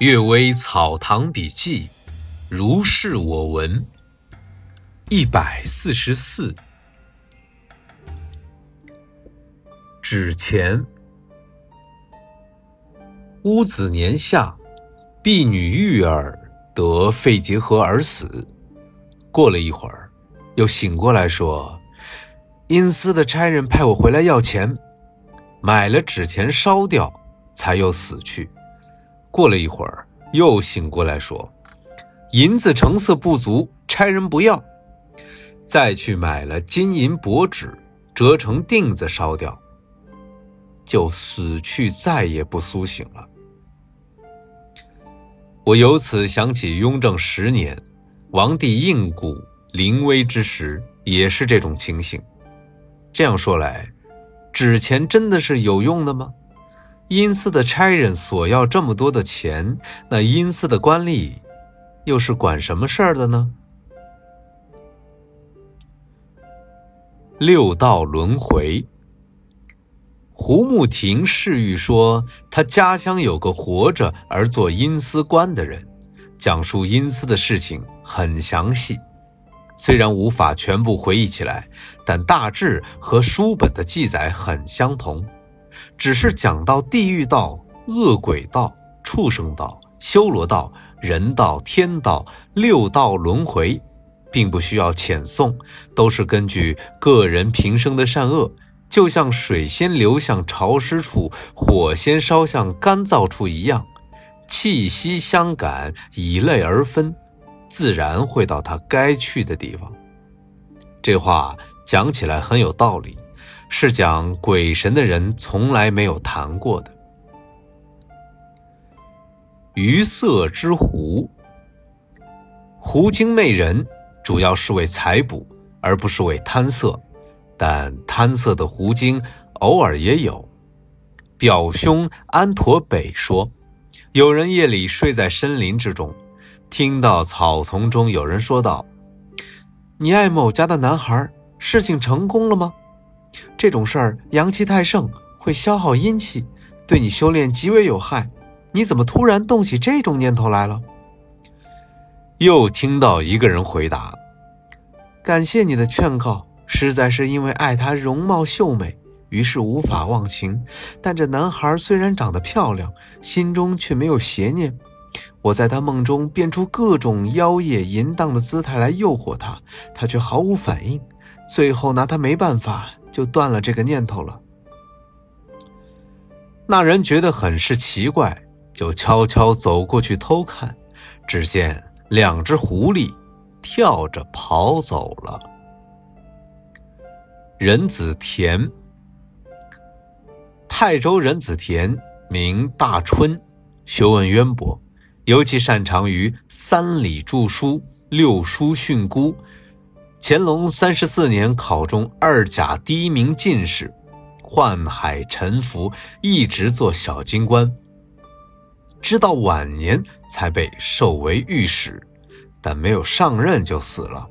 《岳微草堂笔记》，如是我闻。一百四十四，纸钱。乌子年夏，婢女玉儿得肺结核而死。过了一会儿，又醒过来说：“阴司的差人派我回来要钱，买了纸钱烧掉，才又死去。”过了一会儿，又醒过来，说：“银子成色不足，差人不要。”再去买了金银箔纸，折成锭子烧掉，就死去，再也不苏醒了。我由此想起雍正十年，王帝应谷临危之时，也是这种情形。这样说来，纸钱真的是有用的吗？阴司的差人索要这么多的钱，那阴司的官吏又是管什么事儿的呢？六道轮回。胡慕亭侍御说，他家乡有个活着而做阴司官的人，讲述阴司的事情很详细，虽然无法全部回忆起来，但大致和书本的记载很相同。只是讲到地狱道、恶鬼道、畜生道、修罗道、人道、天道六道轮回，并不需要遣送，都是根据个人平生的善恶，就像水先流向潮湿处，火先烧向干燥处一样，气息相感，以类而分，自然会到他该去的地方。这话讲起来很有道理。是讲鬼神的人从来没有谈过的。鱼色之狐，狐精媚人主要是为财补，而不是为贪色。但贪色的狐精偶尔也有。表兄安陀北说，有人夜里睡在森林之中，听到草丛中有人说道：“你爱某家的男孩，事情成功了吗？”这种事儿阳气太盛，会消耗阴气，对你修炼极为有害。你怎么突然动起这种念头来了？又听到一个人回答：“感谢你的劝告，实在是因为爱她容貌秀美，于是无法忘情。但这男孩虽然长得漂亮，心中却没有邪念。我在他梦中变出各种妖冶淫荡的姿态来诱惑他，他却毫无反应。最后拿他没办法。”就断了这个念头了。那人觉得很是奇怪，就悄悄走过去偷看，只见两只狐狸跳着跑走了。任子田，泰州任子田名大春，学问渊博，尤其擅长于三礼著书、六书训诂。乾隆三十四年考中二甲第一名进士，宦海沉浮，一直做小京官，直到晚年才被授为御史，但没有上任就死了。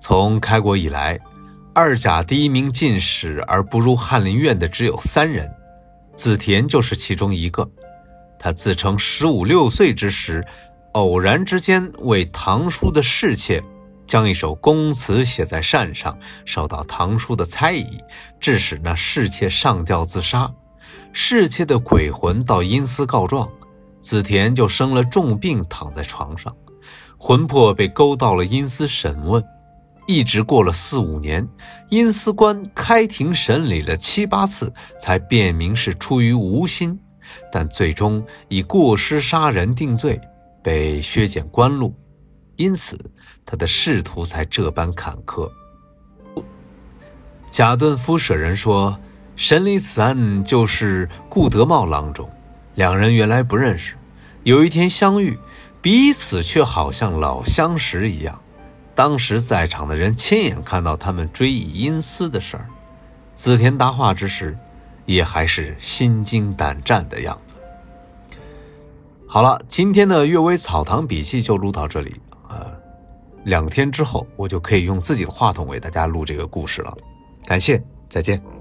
从开国以来，二甲第一名进士而不入翰林院的只有三人，子田就是其中一个。他自称十五六岁之时，偶然之间为堂叔的侍妾。将一首宫词写在扇上，受到唐叔的猜疑，致使那侍妾上吊自杀。侍妾的鬼魂到阴司告状，子田就生了重病，躺在床上，魂魄被勾到了阴司审问，一直过了四五年，阴司官开庭审理了七八次，才辨明是出于无心，但最终以过失杀人定罪，被削减官禄。因此，他的仕途才这般坎坷。贾顿夫舍人说，审理此案就是顾德茂郎中，两人原来不认识，有一天相遇，彼此却好像老相识一样。当时在场的人亲眼看到他们追忆阴司的事儿，子田答话之时，也还是心惊胆战的样子。好了，今天的《阅微草堂笔记》就录到这里。两天之后，我就可以用自己的话筒为大家录这个故事了。感谢，再见。